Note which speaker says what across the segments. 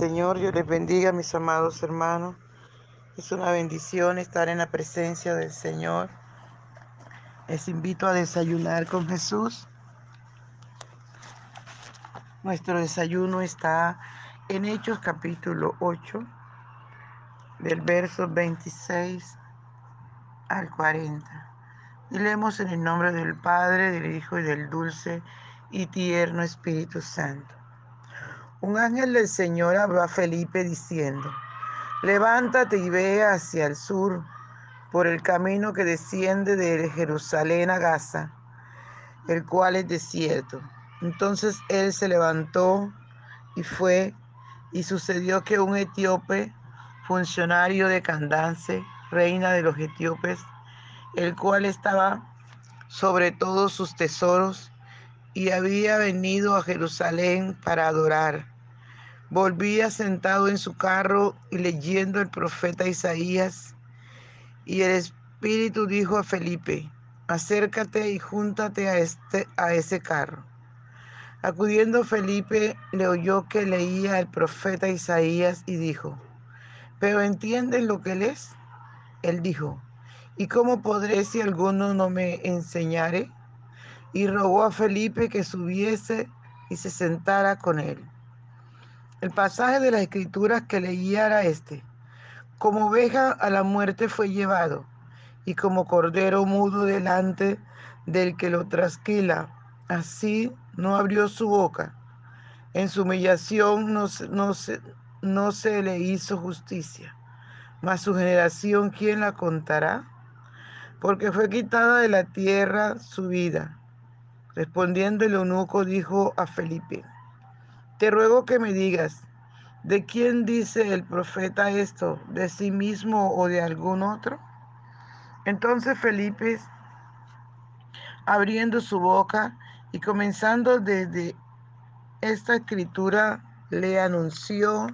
Speaker 1: Señor, yo les bendiga, mis amados hermanos. Es una bendición estar en la presencia del Señor. Les invito a desayunar con Jesús. Nuestro desayuno está en Hechos capítulo 8, del verso 26 al 40. Y leemos en el nombre del Padre, del Hijo y del dulce y tierno Espíritu Santo. Un ángel del Señor habló a Felipe diciendo, levántate y ve hacia el sur por el camino que desciende de Jerusalén a Gaza, el cual es desierto. Entonces él se levantó y fue, y sucedió que un etíope, funcionario de Candace, reina de los etíopes, el cual estaba sobre todos sus tesoros, y había venido a Jerusalén para adorar. Volvía sentado en su carro y leyendo el profeta Isaías, y el Espíritu dijo a Felipe, acércate y júntate a, este, a ese carro. Acudiendo Felipe, le oyó que leía el profeta Isaías y dijo, ¿pero entiendes lo que lees? Él dijo, ¿y cómo podré si alguno no me enseñare? y rogó a Felipe que subiese y se sentara con él. El pasaje de las escrituras que leía era este. Como oveja a la muerte fue llevado, y como cordero mudo delante del que lo trasquila, así no abrió su boca. En su humillación no, no, se, no se le hizo justicia. Mas su generación, ¿quién la contará? Porque fue quitada de la tierra su vida Respondiendo el eunuco dijo a Felipe, te ruego que me digas, ¿de quién dice el profeta esto? ¿De sí mismo o de algún otro? Entonces Felipe, abriendo su boca y comenzando desde esta escritura, le anunció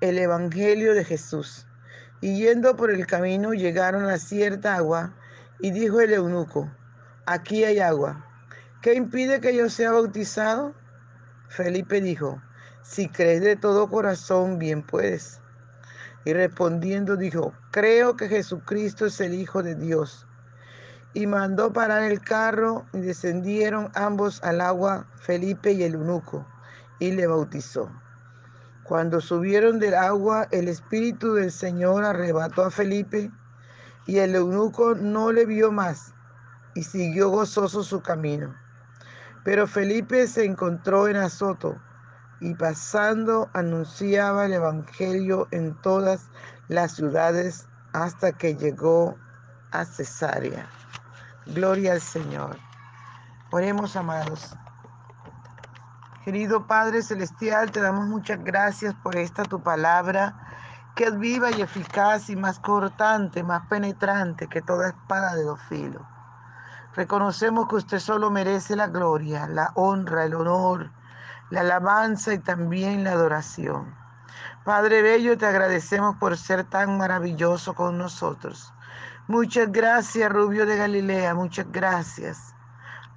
Speaker 1: el Evangelio de Jesús. Y yendo por el camino llegaron a cierta agua y dijo el eunuco, aquí hay agua. ¿Qué impide que yo sea bautizado? Felipe dijo, si crees de todo corazón, bien puedes. Y respondiendo dijo, creo que Jesucristo es el Hijo de Dios. Y mandó parar el carro y descendieron ambos al agua, Felipe y el eunuco, y le bautizó. Cuando subieron del agua, el Espíritu del Señor arrebató a Felipe y el eunuco no le vio más y siguió gozoso su camino. Pero Felipe se encontró en Azoto y pasando anunciaba el Evangelio en todas las ciudades hasta que llegó a Cesarea. Gloria al Señor. Oremos, amados. Querido Padre Celestial, te damos muchas gracias por esta tu palabra, que es viva y eficaz y más cortante, más penetrante que toda espada de dos filos. Reconocemos que usted solo merece la gloria, la honra, el honor, la alabanza y también la adoración. Padre Bello, te agradecemos por ser tan maravilloso con nosotros. Muchas gracias, Rubio de Galilea, muchas gracias.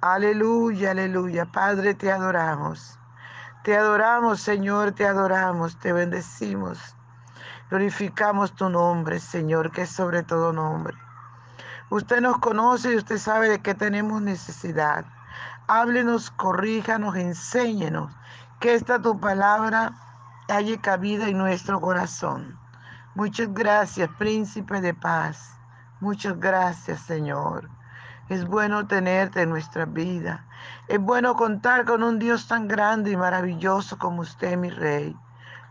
Speaker 1: Aleluya, aleluya. Padre, te adoramos. Te adoramos, Señor, te adoramos, te bendecimos. Glorificamos tu nombre, Señor, que es sobre todo nombre. Usted nos conoce y usted sabe de qué tenemos necesidad. Háblenos, corríjanos, enséñenos que esta tu palabra haya cabida en nuestro corazón. Muchas gracias, príncipe de paz. Muchas gracias, Señor. Es bueno tenerte en nuestra vida. Es bueno contar con un Dios tan grande y maravilloso como usted, mi Rey.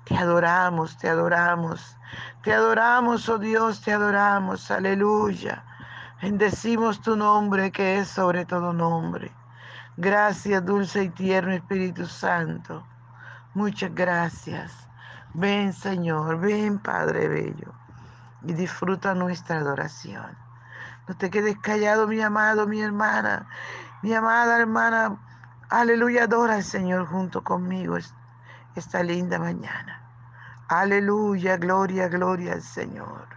Speaker 1: Te adoramos, te adoramos. Te adoramos, oh Dios, te adoramos. Aleluya. Bendecimos tu nombre que es sobre todo nombre. Gracias, dulce y tierno Espíritu Santo. Muchas gracias. Ven, Señor, ven, Padre Bello, y disfruta nuestra adoración. No te quedes callado, mi amado, mi hermana, mi amada hermana. Aleluya, adora al Señor junto conmigo esta linda mañana. Aleluya, gloria, gloria al Señor.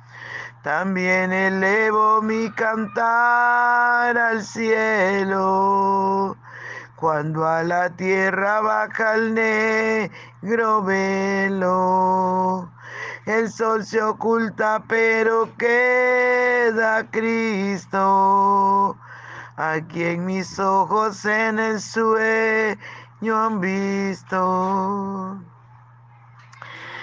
Speaker 1: También elevo mi cantar al cielo, cuando a la tierra baja el negro velo. El sol se oculta, pero queda Cristo, a quien mis ojos en el sueño han visto.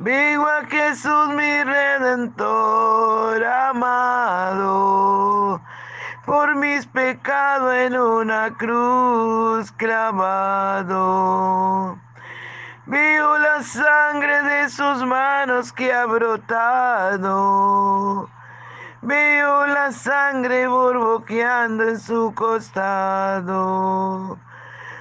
Speaker 1: Vivo a Jesús mi redentor amado, por mis pecados en una cruz clavado. Vivo la sangre de sus manos que ha brotado. Veo la sangre borboqueando en su costado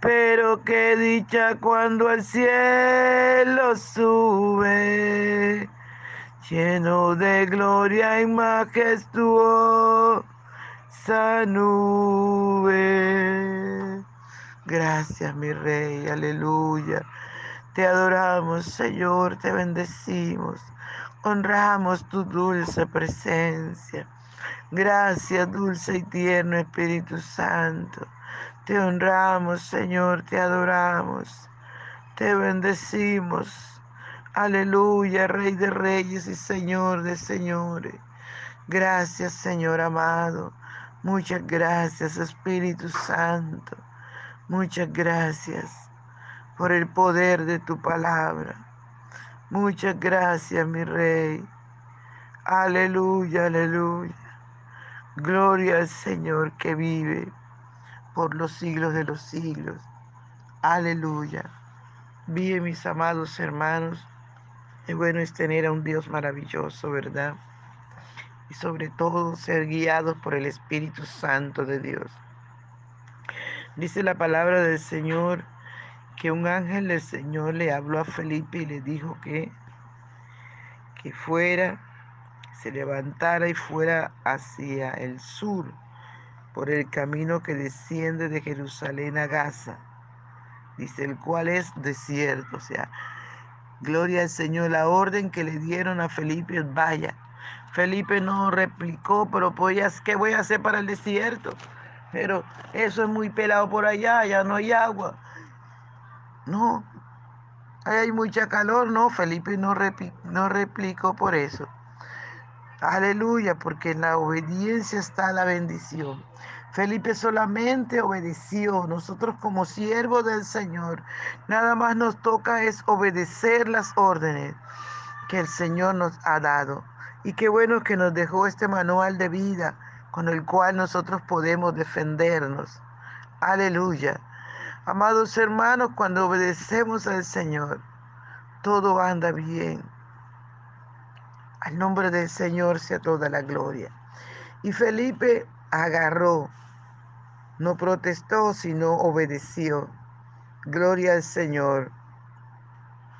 Speaker 1: Pero qué dicha cuando al cielo sube, lleno de gloria y majestuosa nube. Gracias, mi Rey, aleluya. Te adoramos, Señor, te bendecimos. Honramos tu dulce presencia. Gracias, dulce y tierno Espíritu Santo. Te honramos, Señor, te adoramos, te bendecimos. Aleluya, Rey de Reyes y Señor de Señores. Gracias, Señor amado. Muchas gracias, Espíritu Santo. Muchas gracias por el poder de tu palabra. Muchas gracias, mi Rey. Aleluya, aleluya. Gloria al Señor que vive por los siglos de los siglos. Aleluya. Bien, mis amados hermanos, es bueno es tener a un Dios maravilloso, ¿verdad? Y sobre todo ser guiados por el Espíritu Santo de Dios. Dice la palabra del Señor que un ángel del Señor le habló a Felipe y le dijo que, que fuera, se levantara y fuera hacia el sur por el camino que desciende de Jerusalén a Gaza, dice el cual es desierto, o sea, gloria al Señor, la orden que le dieron a Felipe vaya. Felipe no replicó, pero pues, ¿qué voy a hacer para el desierto? Pero eso es muy pelado por allá, ya no hay agua. No, hay mucha calor, no, Felipe no, no replicó por eso. Aleluya, porque en la obediencia está la bendición. Felipe solamente obedeció. Nosotros como siervos del Señor, nada más nos toca es obedecer las órdenes que el Señor nos ha dado. Y qué bueno que nos dejó este manual de vida con el cual nosotros podemos defendernos. Aleluya. Amados hermanos, cuando obedecemos al Señor, todo anda bien. Al nombre del Señor sea toda la gloria. Y Felipe agarró, no protestó, sino obedeció. Gloria al Señor.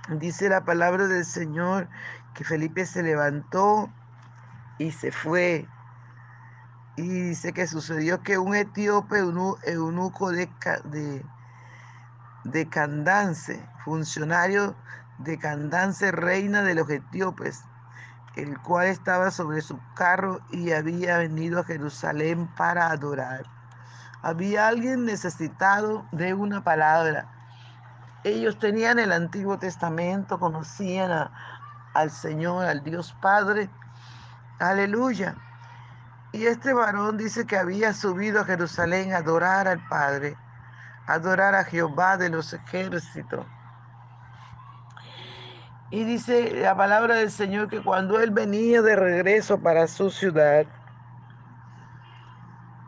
Speaker 1: Dice la palabra del Señor que Felipe se levantó y se fue. Y dice que sucedió que un etíope eunuco de, de, de Candance, funcionario de Candance, reina de los etíopes, el cual estaba sobre su carro y había venido a Jerusalén para adorar. Había alguien necesitado de una palabra. Ellos tenían el Antiguo Testamento, conocían al Señor, al Dios Padre. Aleluya. Y este varón dice que había subido a Jerusalén a adorar al Padre, a adorar a Jehová de los ejércitos. Y dice la palabra del Señor que cuando él venía de regreso para su ciudad,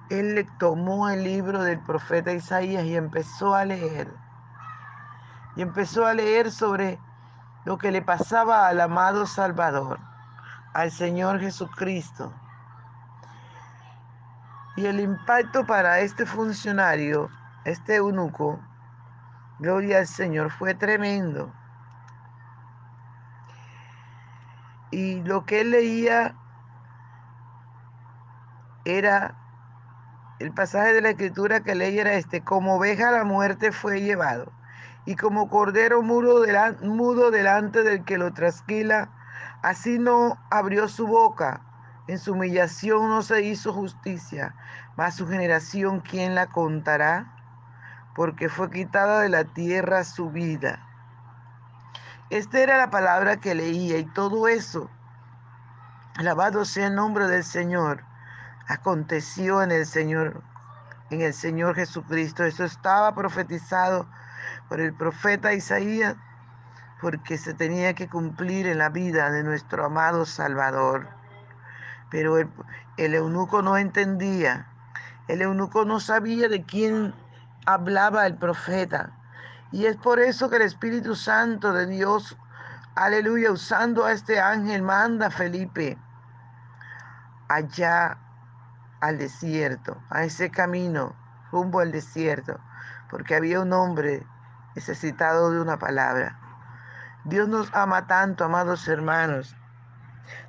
Speaker 1: él le tomó el libro del profeta Isaías y empezó a leer. Y empezó a leer sobre lo que le pasaba al amado Salvador, al Señor Jesucristo. Y el impacto para este funcionario, este eunuco, gloria al Señor, fue tremendo. Y lo que él leía era el pasaje de la escritura que leía era este, como oveja la muerte fue llevado, y como cordero mudo, mudo delante del que lo trasquila, así no abrió su boca, en su humillación no se hizo justicia, mas su generación, ¿quién la contará? Porque fue quitada de la tierra su vida. Esta era la palabra que leía y todo eso, alabado sea el nombre del Señor, aconteció en el Señor, en el Señor Jesucristo. Eso estaba profetizado por el profeta Isaías, porque se tenía que cumplir en la vida de nuestro amado Salvador. Pero el, el eunuco no entendía, el eunuco no sabía de quién hablaba el profeta. Y es por eso que el Espíritu Santo de Dios, aleluya, usando a este ángel, manda a Felipe allá al desierto, a ese camino rumbo al desierto, porque había un hombre necesitado de una palabra. Dios nos ama tanto, amados hermanos.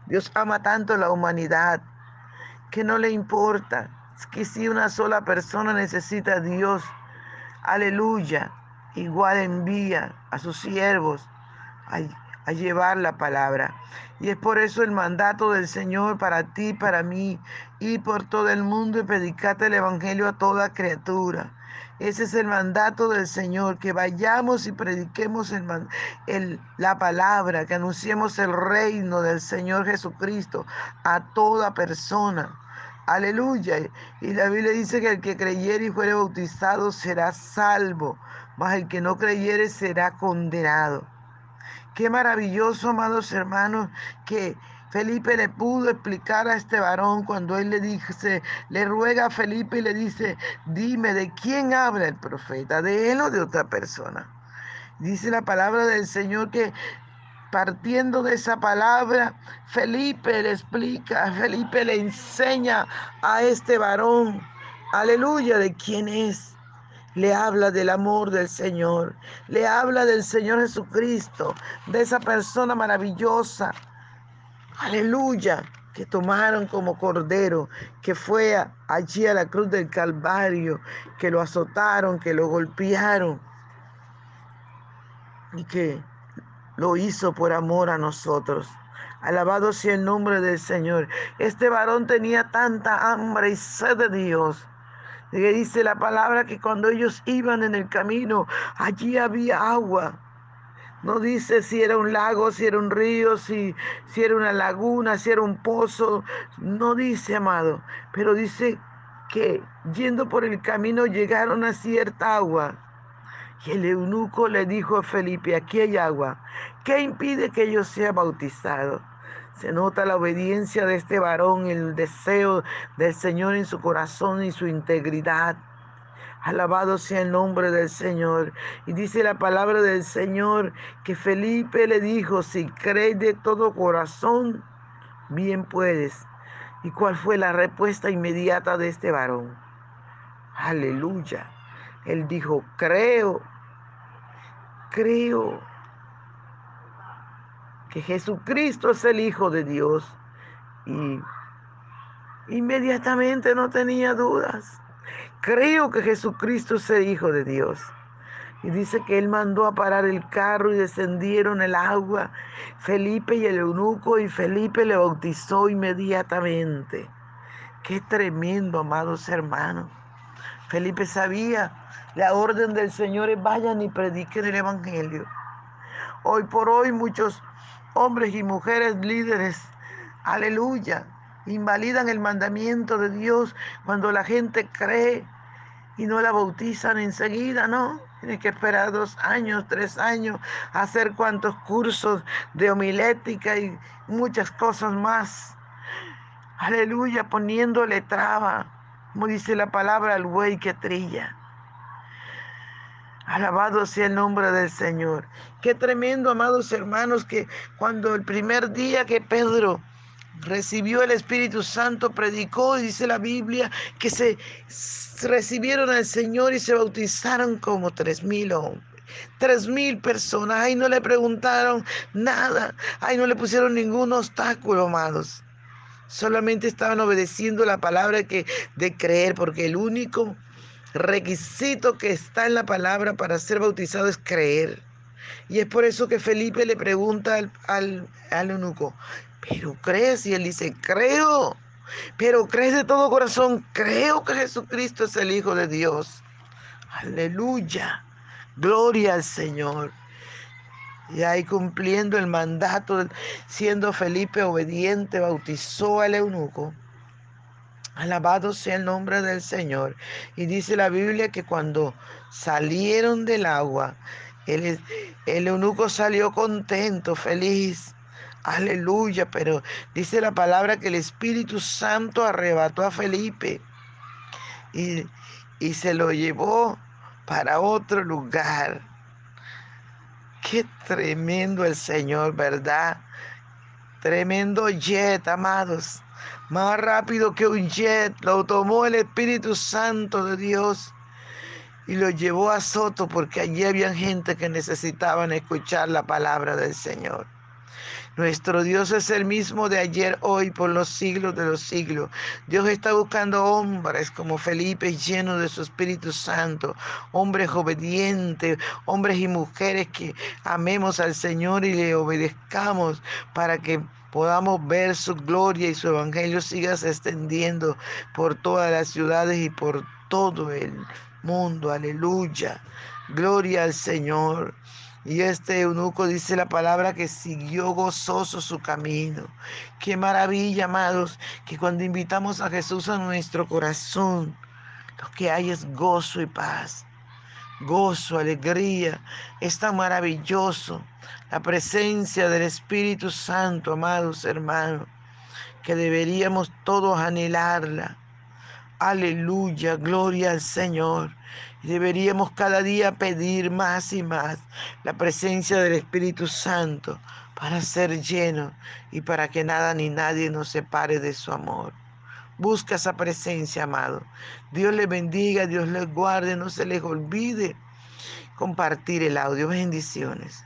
Speaker 1: Dios ama tanto la humanidad que no le importa que si una sola persona necesita a Dios, aleluya, igual envía a sus siervos a, llevar la palabra. Y es por eso el mandato del Señor para ti, para mí, y por todo el mundo y predicate el Evangelio a toda criatura. Ese es el mandato del Señor, que vayamos y prediquemos el, la palabra, que anunciemos el reino del Señor Jesucristo a toda persona. Aleluya. Y la Biblia dice que el que creyere y fuere bautizado será salvo mas el que no creyere será condenado. Qué maravilloso, amados hermanos, que Felipe le pudo explicar a este varón cuando él le dice, le ruega a Felipe y le dice, dime de quién habla el profeta, de él o de otra persona. Dice la palabra del Señor que partiendo de esa palabra, Felipe le explica, Felipe le enseña a este varón, aleluya, de quién es. Le habla del amor del Señor, le habla del Señor Jesucristo, de esa persona maravillosa, aleluya, que tomaron como cordero, que fue allí a la cruz del Calvario, que lo azotaron, que lo golpearon y que lo hizo por amor a nosotros. Alabado sea el nombre del Señor. Este varón tenía tanta hambre y sed de Dios dice la palabra que cuando ellos iban en el camino, allí había agua. No dice si era un lago, si era un río, si, si era una laguna, si era un pozo. No dice, amado. Pero dice que yendo por el camino llegaron a cierta agua. Y el eunuco le dijo a Felipe, aquí hay agua. ¿Qué impide que yo sea bautizado? Se nota la obediencia de este varón, el deseo del Señor en su corazón y su integridad. Alabado sea el nombre del Señor. Y dice la palabra del Señor que Felipe le dijo, si crees de todo corazón, bien puedes. ¿Y cuál fue la respuesta inmediata de este varón? Aleluya. Él dijo, creo, creo que Jesucristo es el Hijo de Dios. Y inmediatamente no tenía dudas. Creo que Jesucristo es el Hijo de Dios. Y dice que él mandó a parar el carro y descendieron el agua. Felipe y el eunuco y Felipe le bautizó inmediatamente. Qué tremendo, amados hermanos. Felipe sabía la orden del Señor es vayan y prediquen el Evangelio. Hoy por hoy muchos hombres y mujeres líderes, aleluya, invalidan el mandamiento de Dios cuando la gente cree y no la bautizan enseguida, ¿no? Tiene que esperar dos años, tres años, hacer cuantos cursos de homilética y muchas cosas más. Aleluya, poniéndole traba, como dice la palabra al buey que trilla. Alabado sea el nombre del Señor. Qué tremendo, amados hermanos, que cuando el primer día que Pedro recibió el Espíritu Santo, predicó, y dice la Biblia, que se recibieron al Señor y se bautizaron como tres mil hombres. Tres mil personas, ahí no le preguntaron nada, ahí no le pusieron ningún obstáculo, amados. Solamente estaban obedeciendo la palabra que, de creer, porque el único requisito que está en la palabra para ser bautizado es creer. Y es por eso que Felipe le pregunta al, al, eunuco, pero crees, y él dice, creo, pero crees de todo corazón, creo que Jesucristo es el Hijo de Dios. Aleluya, gloria al Señor. Y ahí cumpliendo el mandato, siendo Felipe obediente, bautizó al eunuco. Alabado sea el nombre del Señor. Y dice la Biblia que cuando salieron del agua, el, eunuco salió contento, feliz. Aleluya, pero dice la palabra que el Espíritu Santo arrebató a Felipe y, y se lo llevó para otro lugar. Qué tremendo el Señor, ¿verdad? Tremendo jet, amados. Más rápido que un jet, lo tomó el Espíritu Santo de Dios y lo llevó a Soto porque allí había gente que necesitaban escuchar la palabra del Señor. Nuestro Dios es el mismo de ayer, hoy, por los siglos de los siglos. Dios está buscando hombres como Felipe, llenos de su Espíritu Santo, hombres obedientes, hombres y mujeres que amemos al Señor y le obedezcamos para que podamos ver su gloria y su evangelio siga extendiendo por todas las ciudades y por todo el mundo. Aleluya. Gloria al Señor. Y este eunuco dice la palabra que siguió gozoso su camino. Qué maravilla, amados, que cuando invitamos a Jesús a nuestro corazón, lo que hay es gozo y paz. Gozo, alegría. Es tan maravilloso la presencia del Espíritu Santo, amados hermanos, que deberíamos todos anhelarla. Aleluya, gloria al Señor. Deberíamos cada día pedir más y más la presencia del Espíritu Santo para ser lleno y para que nada ni nadie nos separe de su amor. Busca esa presencia, amado. Dios le bendiga, Dios les guarde, no se les olvide compartir el audio. Bendiciones.